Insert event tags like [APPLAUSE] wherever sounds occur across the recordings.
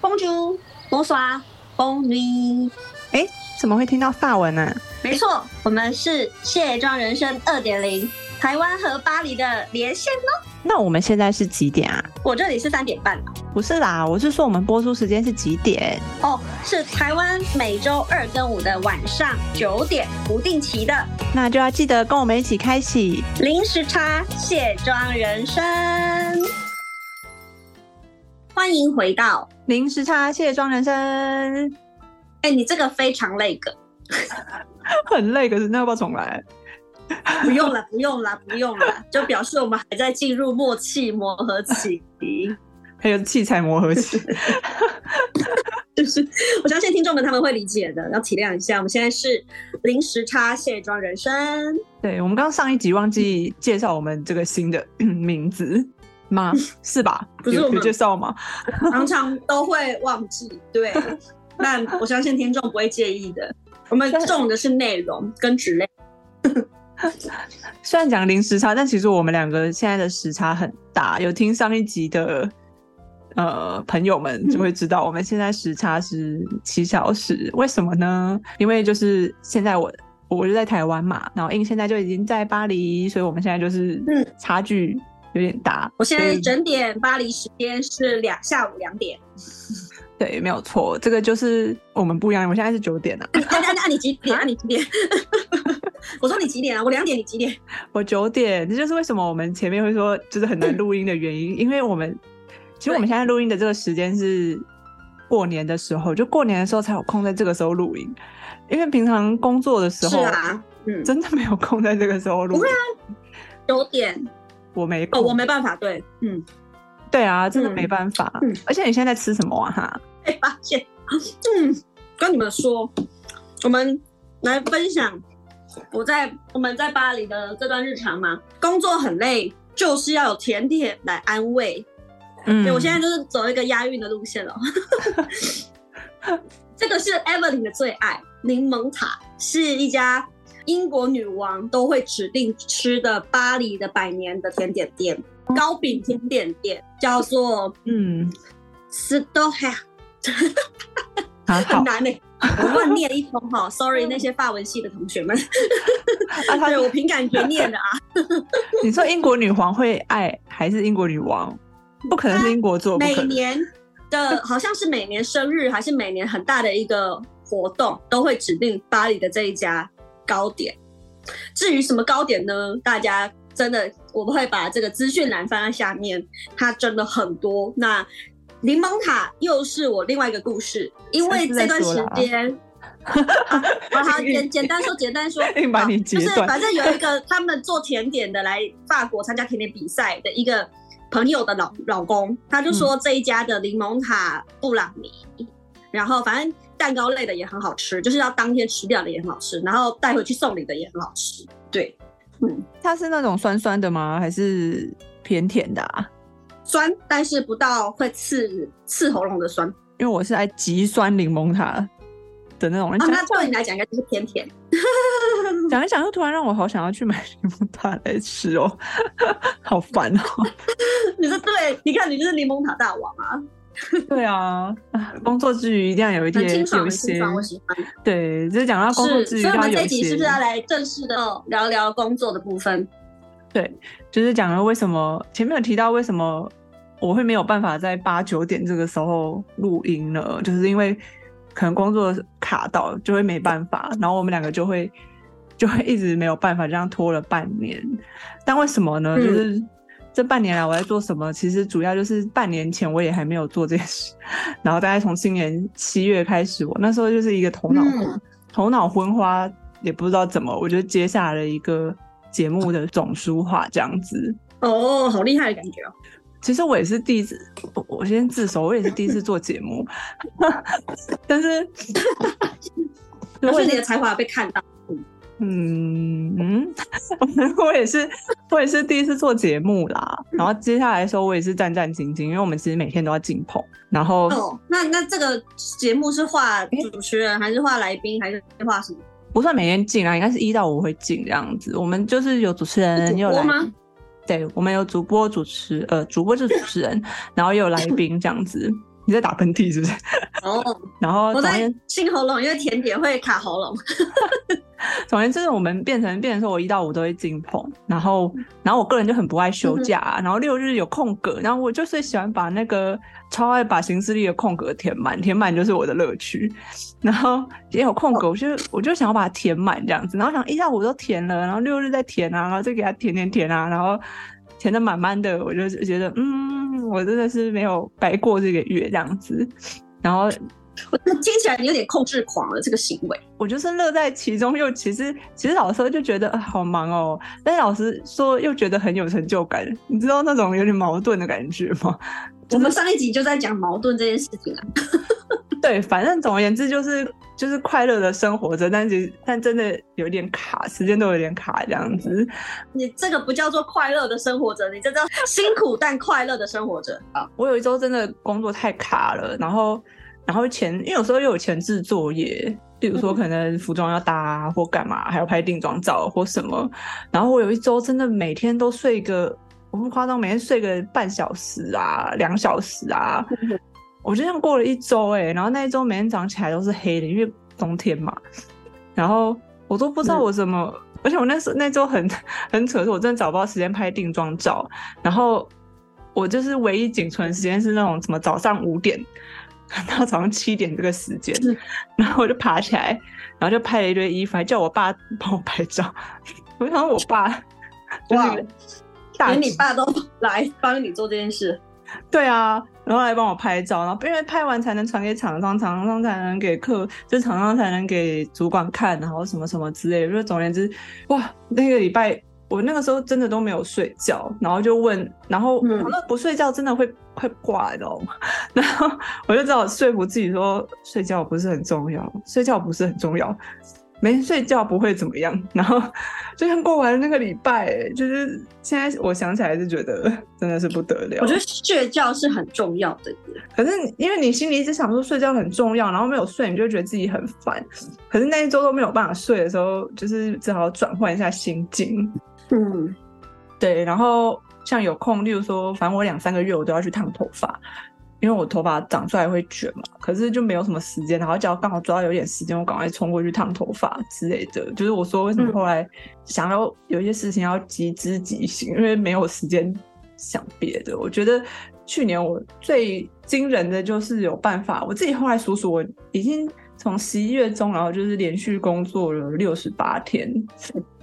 Bonjour, Bonsoir, Bon nuit。哎，怎么会听到法文呢？没错，我们是卸妆人生二点零，台湾和巴黎的连线哦。那我们现在是几点啊？我这里是三点半不是啦，我是说我们播出时间是几点？哦，是台湾每周二跟五的晚上九点，不定期的。那就要记得跟我们一起开启零时差卸妆人生。欢迎回到零时差卸妆人生。哎，你这个非常累个，很累，可是那要不要重来？不用了，不用了，不用了，就表示我们还在进入默契磨合期，还有器材磨合期。就是我相信听众们他们会理解的，要体谅一下。我们现在是零时差卸妆人生。对，我们刚上一集忘记介绍我们这个新的名字吗？是吧？不是我们介绍吗？[LAUGHS] 常常都会忘记。对，[LAUGHS] 但我相信听众不会介意的。我们重的是内容跟质量。[LAUGHS] 虽然讲零时差，但其实我们两个现在的时差很大。有听上一集的呃朋友们就会知道，我们现在时差是七小时。为什么呢？因为就是现在我我就在台湾嘛，然后因现在就已经在巴黎，所以我们现在就是嗯差距有点大。我现在整点巴黎时间是两下午两点。[LAUGHS] 对，没有错，这个就是我们不一样。我现在是九点 [LAUGHS] 啊。那那那你几点啊？你几点？[LAUGHS] 我说你几点啊？我两点，你几点？我九点。这就是为什么我们前面会说就是很难录音的原因，因为我们其实我们现在录音的这个时间是过年的时候，就过年的时候才有空在这个时候录音，因为平常工作的时候，是啊，嗯，真的没有空在这个时候录。不会啊，九点我没哦，我没办法。对，嗯，对啊，真的没办法。嗯，而且你现在在吃什么啊？哈。被发现，嗯，跟你们说，我们来分享我在我们在巴黎的这段日常嘛。工作很累，就是要有甜点来安慰。嗯，我现在就是走一个押韵的路线了。[LAUGHS] 这个是 Evelyn 的最爱，柠檬塔是一家英国女王都会指定吃的巴黎的百年的甜点店，糕饼甜点店，叫做嗯 s t o h a 很难呢，我乱念一通哈，[LAUGHS] sorry 那些法文系的同学们，[LAUGHS] 对我凭感觉念的啊。[LAUGHS] 你说英国女皇会爱还是英国女王？不可能是英国做。每年的好像是每年生日还是每年很大的一个活动，都会指定巴黎的这一家糕点。至于什么糕点呢？大家真的我们会把这个资讯栏放在下面，它真的很多。那柠檬塔又是我另外一个故事，因为这段时间，[LAUGHS] 好简简单说，简单说，就是反正有一个他们做甜点的来法国参加甜点比赛的一个朋友的老老公，他就说这一家的柠檬塔布朗尼，然后反正蛋糕类的也很好吃，就是要当天吃掉的也很好吃，然后带回去送礼的也很好吃。对，嗯，它是那种酸酸的吗？还是偏甜的啊？酸，但是不到会刺刺喉咙的酸。因为我是爱极酸柠檬塔的那种人。啊，那对你来讲应该就是偏甜。[LAUGHS] 讲一讲，又突然让我好想要去买柠檬塔来吃哦，好烦哦。[LAUGHS] 你说对，你看你就是柠檬塔大王啊。[LAUGHS] 对啊，工作之余一定要有一些有一些，我喜欢。对，就是讲到工作之余，所以我们这集是不是要来正式的聊聊工作的部分？对，就是讲了为什么前面有提到为什么。我会没有办法在八九点这个时候录音了，就是因为可能工作卡到，就会没办法。然后我们两个就会就会一直没有办法，这样拖了半年。但为什么呢？就是这半年来我在做什么？其实主要就是半年前我也还没有做这件事。然后大概从今年七月开始，我那时候就是一个头脑头脑昏花，也不知道怎么，我就接下了一个节目的总书画这样子。哦，好厉害的感觉哦！其实我也是第一次，我先自首，我也是第一次做节目，[LAUGHS] 但是，但是你的才华被看到，嗯嗯，[LAUGHS] 我也是，我也是第一次做节目啦。然后接下来的时候，我也是战战兢兢，因为我们其实每天都要进棚。然后，哦，那那这个节目是画主持人，还是画来宾，还是画什么？不算每天进啊，应该是一到五会进这样子。我们就是有主持人，有来吗？对，我们有主播主持，呃，主播是主持人，然后又有来宾这样子，你在打喷嚏是不是？哦，[LAUGHS] 然后我在总而言清喉咙，因为甜点会卡喉咙。[LAUGHS] 总而言之，我们变成变成说，我一到五都会进棚，然后然后我个人就很不爱休假，然后六日有空格，然后我就是喜欢把那个超爱把行事历的空格填满，填满就是我的乐趣。[LAUGHS] 然后也有空格，我就我就想要把它填满这样子，然后想一到五都填了，然后六日再填啊，然后再给它填填填啊，然后填的满满的，我就觉得嗯，我真的是没有白过这个月这样子，然后。我听起来你有点控制狂了，这个行为。我就是乐在其中，又其实其实老师就觉得、啊、好忙哦，但是老师说又觉得很有成就感，你知道那种有点矛盾的感觉吗？我们上一集就在讲矛盾这件事情啊。[LAUGHS] 对，反正总而言之就是就是快乐的生活着，但是但真的有点卡，时间都有点卡这样子。你这个不叫做快乐的生活着，你这叫辛苦但快乐的生活着 [LAUGHS] 啊。我有一周真的工作太卡了，然后然后前因为有时候又有前置作业，比如说可能服装要搭或干嘛，还要拍定妆照或什么，然后我有一周真的每天都睡个，我不夸张，每天睡个半小时啊，两小时啊。我就这样过了一周哎、然后那一周每天早上起来都是黑的，因为冬天嘛，然后我都不知道我怎么，而且我那时候那周很 [LAUGHS] 很扯，是我真的找不到时间拍定妆照，然后我就是唯一仅存的时间是那种什么早上五点 [LAUGHS] 到早上七点这个时间，然后我就爬起来，然后就拍了一堆衣服，还叫我爸帮我拍照，我想我爸就是一个大连你爸都来帮你做这件事，对啊，然后来帮我拍照，然后因为拍完才能传给厂商，厂商才能给客，就厂商才能给主管看，然后什么什么之类的。就总而言之，哇，那个礼拜我那个时候真的都没有睡觉，然后就问，然后嗯那不睡觉真的会会挂，你知道吗？[LAUGHS] 然后我就只好说服自己说，睡觉不是很重要，睡觉不是很重要。没睡觉不会怎么样，[LAUGHS] 然后就像过完那个礼拜，就是现在我想起来是觉得 [LAUGHS] 真的是不得了。我觉得睡觉是很重要的。可是因为你心里一直想说睡觉很重要，然后没有睡，你就会觉得自己很烦。可是那一周都没有办法睡的时候，就是只好转换一下心境。嗯，对，然后像有空，例如说，反正我两三个月我都要去烫头发，因为我头发长出来会卷嘛，可是就没有什么时间，然后只要刚好抓到有点时间，我赶快冲过去烫头发之类的。就是我说为什么嗯后来想要有一些事情要急知即行，因为没有时间想别的。我觉得去年我最惊人的就是有办法，我自己后来数数，我已经从十一月中，然后就是连续工作了六十八天，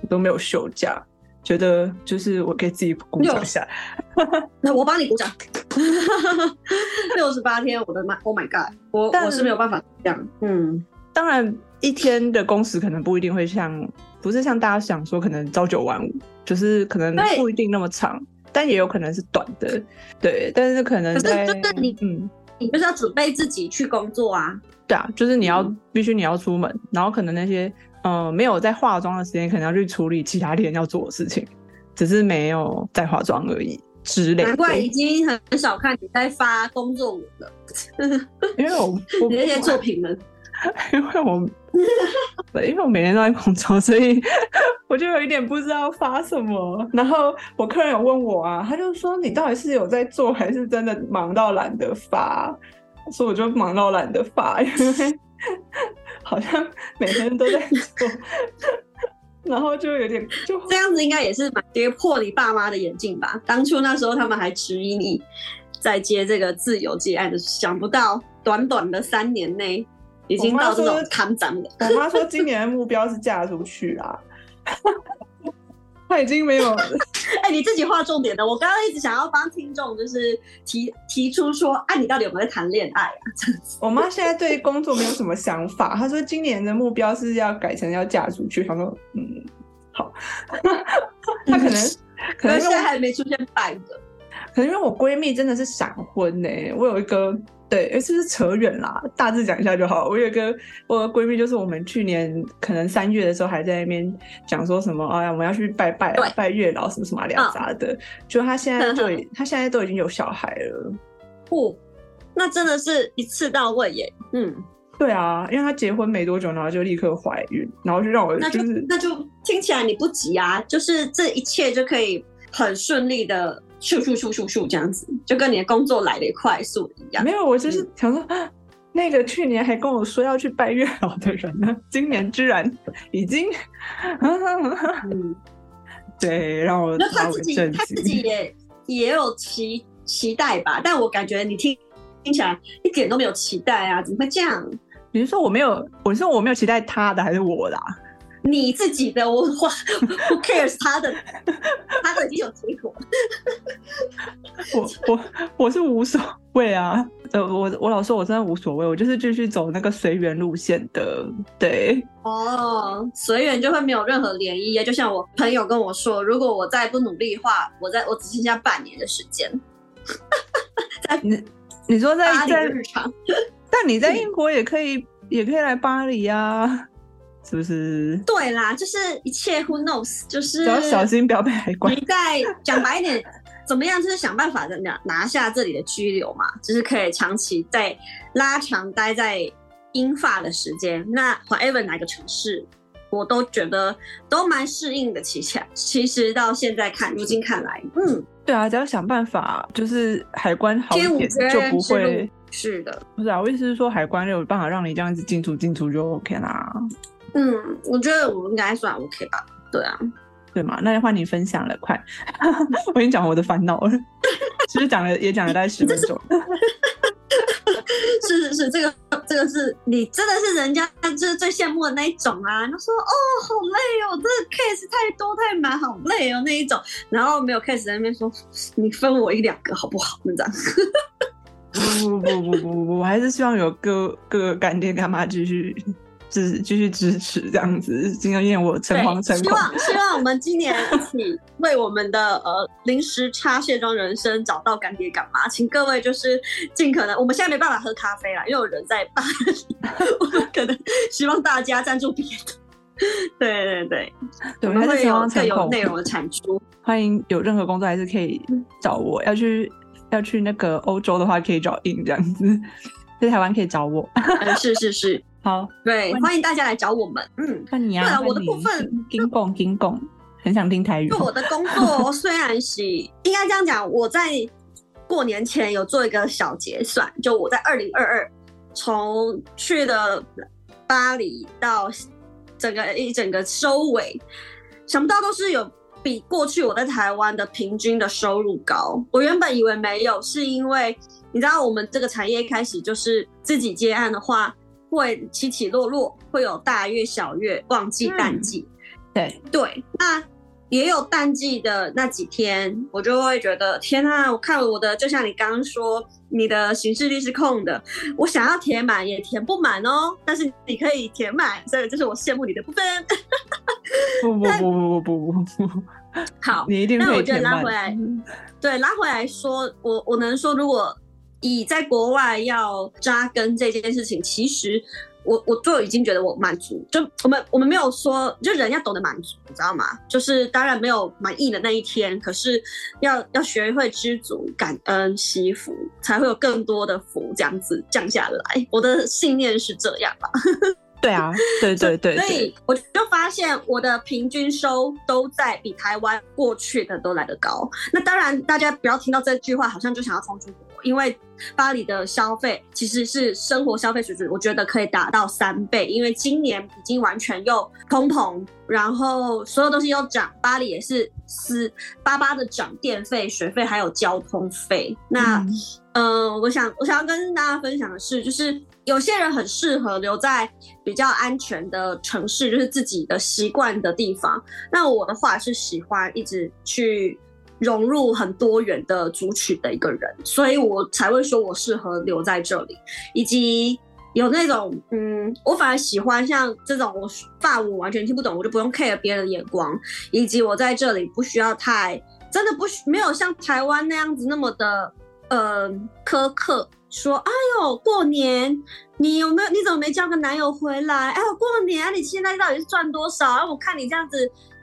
都没有休假。觉得就是我给自己鼓掌一下，[LAUGHS] 那我帮你鼓掌。六十八天，我的妈，Oh my God，我但我是没有办法这样。嗯，当然，一天的工时可能不一定会像，不是像大家想说可能朝九晚五，就是可能不一定那么长，但也有可能是短的，对。但是可能可是就是你嗯，你就是要准备自己去工作啊。对啊，就是你要、嗯必须你要出门，然后可能那些嗯、呃没有在化妆的时间，可能要去处理其他天要做的事情，只是没有在化妆而已之类的。难怪已经很少看你在发工作文了，因为我 [LAUGHS] 那些作品们。[LAUGHS] 因为我对，因为我每天都在工作，所以我就有一点不知道发什么。然后我客人有问我啊，他就说你到底是有在做，还是真的忙到懒得发？所以我就忙到懒得发，因为 [LAUGHS] 好像每天都在做，然后就有点就这样子应该也是蛮跌破你爸妈的眼镜吧？当初那时候他们还质疑你在接这个自由接案的，想不到短短的三年内已经到这种我妈说看涨了。我妈说今年的目标是嫁出去啊，[LAUGHS] [LAUGHS] 她已经没有。[LAUGHS] 哎、你自己画重点的。我刚刚一直想要帮听众就是提提出说，啊，你到底有没有在谈恋爱啊？我妈现在对工作没有什么想法，她说今年的目标是要改成要嫁出去。她说，嗯，好，[LAUGHS] 她可能可可是现在还没出现半个。可能因为我闺蜜真的是闪婚呢、我有一个对，哎是不是扯远啦？大致讲一下就好。我有一个我有个闺蜜，就是我们去年可能三月的时候还在那边讲说什么，哎呀，我们要去拜拜拜月老什么什么啊两杂的，就她现在就已她现在都已经有小孩了。哦，那真的是一次到位耶。嗯，对啊，因为她结婚没多久，然后就立刻怀孕，然后就让我那就就是那就听起来你不急啊，就是这一切就可以很顺利的咻咻咻咻咻这样子，就跟你的工作来的快速一样。没有，我就是想说，那个去年还跟我说要去拜月老的人呢，今年居然已经，[LAUGHS] 嗯，对，让我那他自己他自。己也也有期期待吧，但我感觉你听听起来一点都没有期待啊，怎么会这样？你是说我没有？我是说我没有期待他的，还是我的、啊？你自己的我哇，[LAUGHS] Who cares？他的 [LAUGHS] 他的已经有结果，[LAUGHS] 我我我是无所谓啊。呃，我我老说我真的无所谓，我就是继续走那个随缘路线的。对，哦，随缘就会没有任何涟漪。就像我朋友跟我说，如果我再不努力的话，我在我只剩下半年的时间，你你说在在日常。但你在英国也可以，也可以来巴黎呀、是不是？对啦，就是一切 who knows，就是只要小心不要被海关你。在讲白一点，[LAUGHS] 怎么样？就是想办法的拿拿下这里的居留嘛，就是可以长期在拉长待在英法的时间。那 whatever 哪个城市，我都觉得都蛮适应的。其实其实到现在看，如今看来，嗯，对啊，只要想办法，就是海关好一点，就不会。是的，不是啊，我意思是说，海关有办法让你这样子进出进出就 OK 啦，嗯，我觉得我应该算 OK 吧。对啊，对嘛？那就换你分享了，快！我已经讲我的烦恼了，其实讲了也讲了大概十分钟。是是是，这个这个是你真的是人家就是最羡慕的那一种啊！他说哦，好累哦，这个 case 太多太满，好累哦那一种。然后没有 case 在那边说，你分我一两个好不好？那这样。不不不不不不不，我还是希望有各各个干爹干妈继续支继续支持这样子，今天我诚惶诚希恐。望 [LAUGHS] 希望我们今年一起为我们的呃临时插卸妆人生找到干爹干妈，请各位就是尽可能，我们现在没办法喝咖啡啦，因为有人在巴黎，我们可能希望大家赞助别的。[LAUGHS] 对对对，对，我们会有更。有内容的产出。欢迎有任何工作还是可以找我。要去要去那个欧洲的话，可以找 in 这样子，在台湾可以找我。[LAUGHS] 嗯，是是是，好，对，欢迎大家来找我们。嗯，那你啊，对啊我的部分金贡金贡，很想听台语就。我的工作虽然是应该这样讲，我在过年前有做一个小结算，就我在二零二二从去的巴黎到整个一整个收尾，想不到都是有比过去我在台湾的平均的收入高。我原本以为没有，是因为你知道我们这个产业一开始就是自己接案的话，会起起落落会有大月小月旺季淡季。对。对那也有淡季的那几天我就会觉得天呐我看了我的就像你刚刚说你的行事率是空的我想要填满也填不满哦但是你可以填满所以这是我羡慕你的部分。不不不不不不不 [LAUGHS] 好你一定那我就拉回来对拉回来说我我能说如果以在国外要扎根这件事情，其实我我就已经觉得我满足。就我们我们没有说，就人要懂得满足，你知道吗？就是当然没有满意的那一天，可是要要学会知足、感恩、惜福，才会有更多的福这样子降下来。我的信念是这样吧。对啊，对对对所，以我就发现我的平均收都在比台湾过去的都来得高。那当然，大家不要听到这句话，好像就想要冲出国，因为巴黎的消费其实是生活消费水准，我觉得可以达到三倍，因为今年已经完全又通膨，然后所有东西又涨，巴黎也是四八八的涨电费、水费还有交通费。那嗯嗯，我想我想要跟大家分享的是，就是有些人很适合留在比较安全的城市，就是自己的习惯的地方。那我的话是喜欢一直去融入很多元的族群的一个人，所以我才会说我适合留在这里，以及。有那种，嗯，我反而喜欢像这种我法文完全听不懂，我就不用 care 别人的眼光，以及我在这里不需要太真的不没有像台湾那样子那么的呃苛刻，说哎呦过年你有没有你怎么没交个男友回来？哎呦过年啊你现在到底是赚多少？啊我看你这样子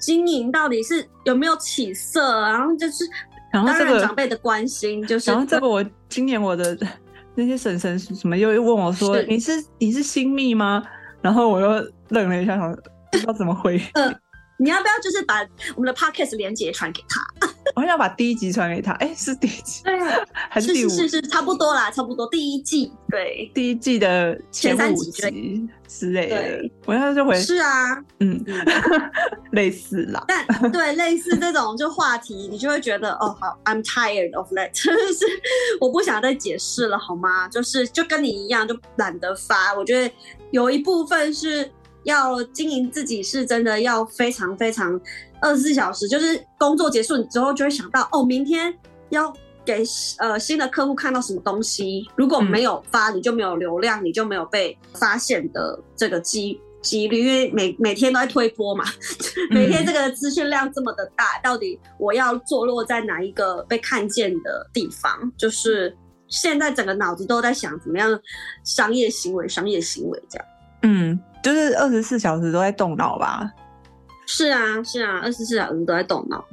经营到底是有没有起色？然后就是然后这个然长辈的关心就是然后这个我今年我的那些婶婶什么又又问我说是你是你是新密吗？然后我又愣了一下，想不知道怎么回。你要不要就是把我们的 podcast 连接传给他？我很想把第一集传给他。哎，是第一集，对，还是第五？是是是，差不多啦，差不多。第一季，对，第一季的前三集之类的。我现在就回是啊，嗯，[LAUGHS] 类似啦。但对类似这种就话题，你就会觉得哦，好，I'm tired of that，就 [LAUGHS] 是我不想再解释了，好吗？就是就跟你一样，就懒得发。我觉得有一部分是。要经营自己是真的要非常非常二十四小时，就是工作结束之后就会想到哦，明天要给呃新的客户看到什么东西，如果没有发，你就没有流量，你就没有被发现的这个机几率，因为每每天都在推波嘛，[LAUGHS] 每天这个资讯量这么的大，到底我要坐落在哪一个被看见的地方？就是现在整个脑子都在想怎么样商业行为，商业行为这样，嗯。就是二十四小时都在动脑吧？是啊，是啊，二十四小时都在动脑。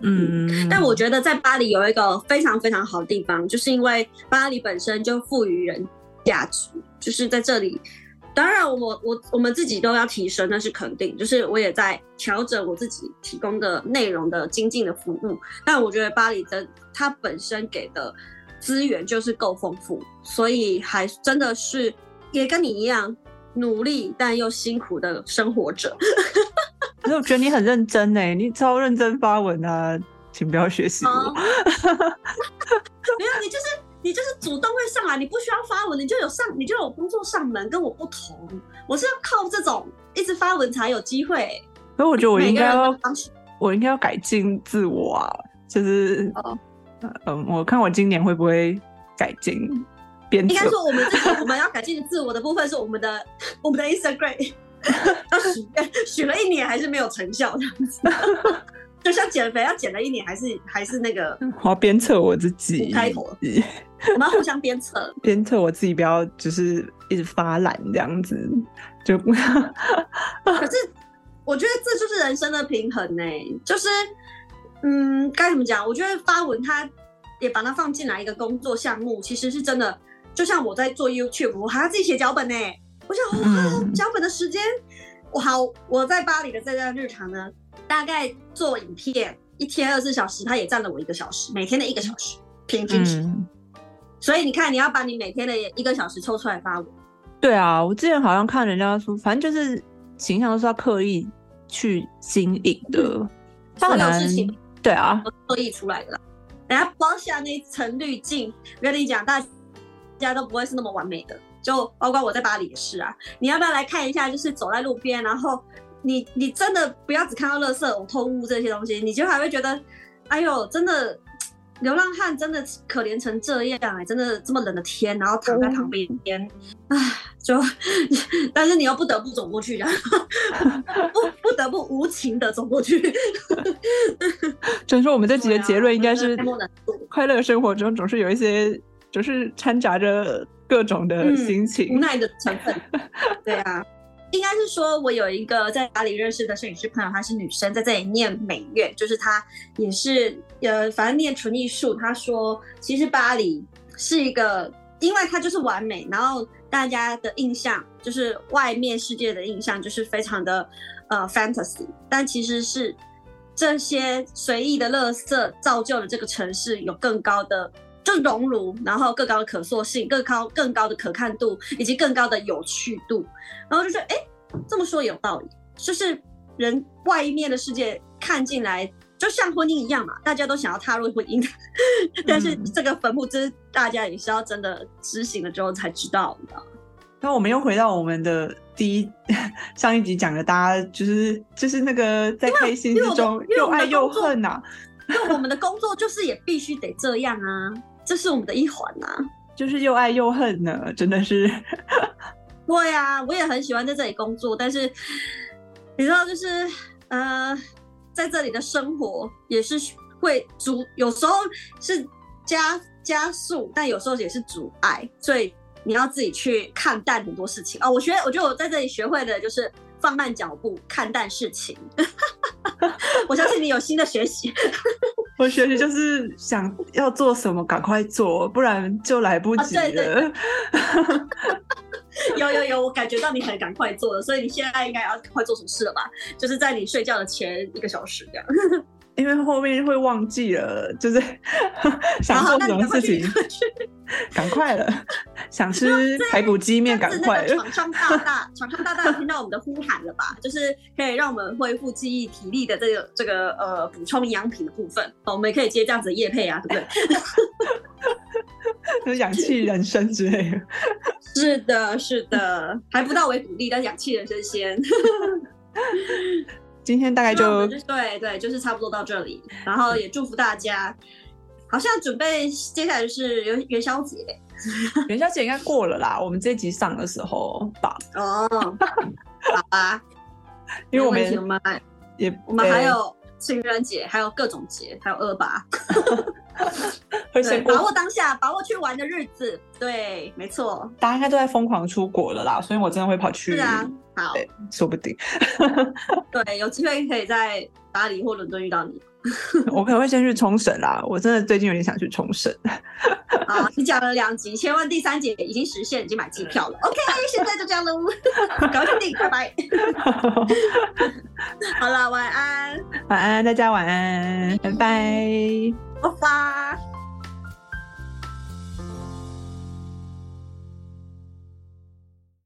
嗯，但我觉得在巴黎有一个非常非常好的地方，就是因为巴黎本身就赋予人价值，就是在这里。当然，我我我们自己都要提升，那是肯定。就是我也在调整我自己提供的内容的精进的服务。但我觉得巴黎的它本身给的资源就是够丰富，所以还真的是也跟你一样。努力但又辛苦的生活者，可是我觉得你很认真呢，你超认真发文啊，请不要学习我。没有，你就是你就是主动会上来，你不需要发文，你就有上，你就有工作上门，跟我不同。我是要靠这种一直发文才有机会。所以我觉得我应该要，我应该要改进自我啊，就是，嗯，我看我今年会不会改进。应该说，我们自己我们要改进自我的部分是我们的我们的 Instagram，[LAUGHS] 要许愿许了一年还是没有成效这样子，[LAUGHS] 就像减肥要减了一年还是还是那个，[LAUGHS] 我要鞭策我自己，开头，我们要互相鞭策，鞭策我自己不要就是一直发懒这样子，就可是我觉得这就是人生的平衡呢，就是嗯该怎么讲？我觉得发文他也把它放进来一个工作项目，其实是真的。就像我在做 YouTube，我还要自己写脚本呢。我想，哇，脚本的时间，我好，我在巴黎的这段日常呢，大概做影片一天二十四小时，它也占了我一个小时，每天的一个小时平均值。所以你看，你要把你每天的一个小时抽出来发我。对啊，我之前好像看人家说，反正就是形象都是要刻意去经营的，所有事情对啊，刻意出来的。等下包下那一层滤镜，我跟你讲，大。家都不会是那么完美的，就包括我在巴黎也是啊。你要不要来看一下？就是走在路边，然后你你真的不要只看到垃圾、呕吐物这些东西，你就还会觉得，哎呦，真的流浪汉真的可怜成这样哎，真的这么冷的天，然后躺在旁边，唉，就 [LAUGHS] 但是你又不得不走过去，不不得不无情的走过去。所以说，我们这集的结论应该是：快乐生活中总是有一些。就是掺杂着各种的心情、无奈的成分。[LAUGHS] 对啊，应该是说，我有一个在巴黎认识的摄影师朋友，她是女生，在这里念美院，就是她也是呃，反正念纯艺术。她说，其实巴黎是一个，因为它就是完美，然后大家的印象就是外面世界的印象就是非常的呃 fantasy，但其实是这些随意的垃圾造就了这个城市有更高的。就熔炉，然后更高的可塑性，更高更高的可看度，以及更高的有趣度，然后就说，哎，这么说有道理，就是人外面的世界看进来，就像婚姻一样嘛，大家都想要踏入婚姻，[LAUGHS] 但是这个坟墓，真大家也是要真的执行了之后才知道的。那我们又回到我们的第一上一集讲的，大家就是就是那个在开心之中又爱又恨呐，因为我们的工作就是也必须得这样啊。这是我们的一环呐，就是又爱又恨呢，真的是。对呀，我也很喜欢在这里工作，但是你知道，就是呃，在这里的生活也是会阻，有时候是加加速，但有时候也是阻碍，所以你要自己去看淡很多事情哦。我学，我觉得我在这里学会的就是放慢脚步，看淡事情。[LAUGHS] 我相信你有新的学习。[LAUGHS] 我学习就是想要做什么赶快做，不然就来不及了。[LAUGHS] 有有有，我感觉到你很赶快做了，所以你现在应该要赶快做什么事了吧？就是在你睡觉的前一个小时这样。因为后面会忘记了，就是想，做什么事情，赶快了，想吃排骨鸡面，赶快了。个厂商大大，厂商大大有听到我们的呼喊了吧？就是可以让我们恢复记忆体力的这个这个呃补充营养品的部分，哦我们也可以接这样子的叶配啊，对不对？就 [LAUGHS] 是氧气人生之类的。[LAUGHS] 是的，是的，还不到维骨力，但氧气人生先。[LAUGHS] 今天大概就对对，就是差不多到这里，然后也祝福大家。好像准备接下来就是元元宵节。[LAUGHS] 元宵节应该过了啦，我们这集上的时候吧，哦，好吧，[LAUGHS] 因为我们也我们还有情人节，还有各种节，还有二八，[LAUGHS] 对，把握当下，把握去玩的日子，对，没错，大家应该都在疯狂出国了啦，所以我真的会跑去，是啊，好，对，说不定。对，有机会可以在巴黎或伦敦遇到你。[LAUGHS] 我可能会先去冲绳啦，我真的最近有点想去冲绳。[LAUGHS] 啊，你讲了两集，千万第三集已经实现，已经买机票了。OK，[LAUGHS] 现在就这样喽，赶快订，拜拜。好了，晚安，晚安，大家晚安，拜拜。拜拜。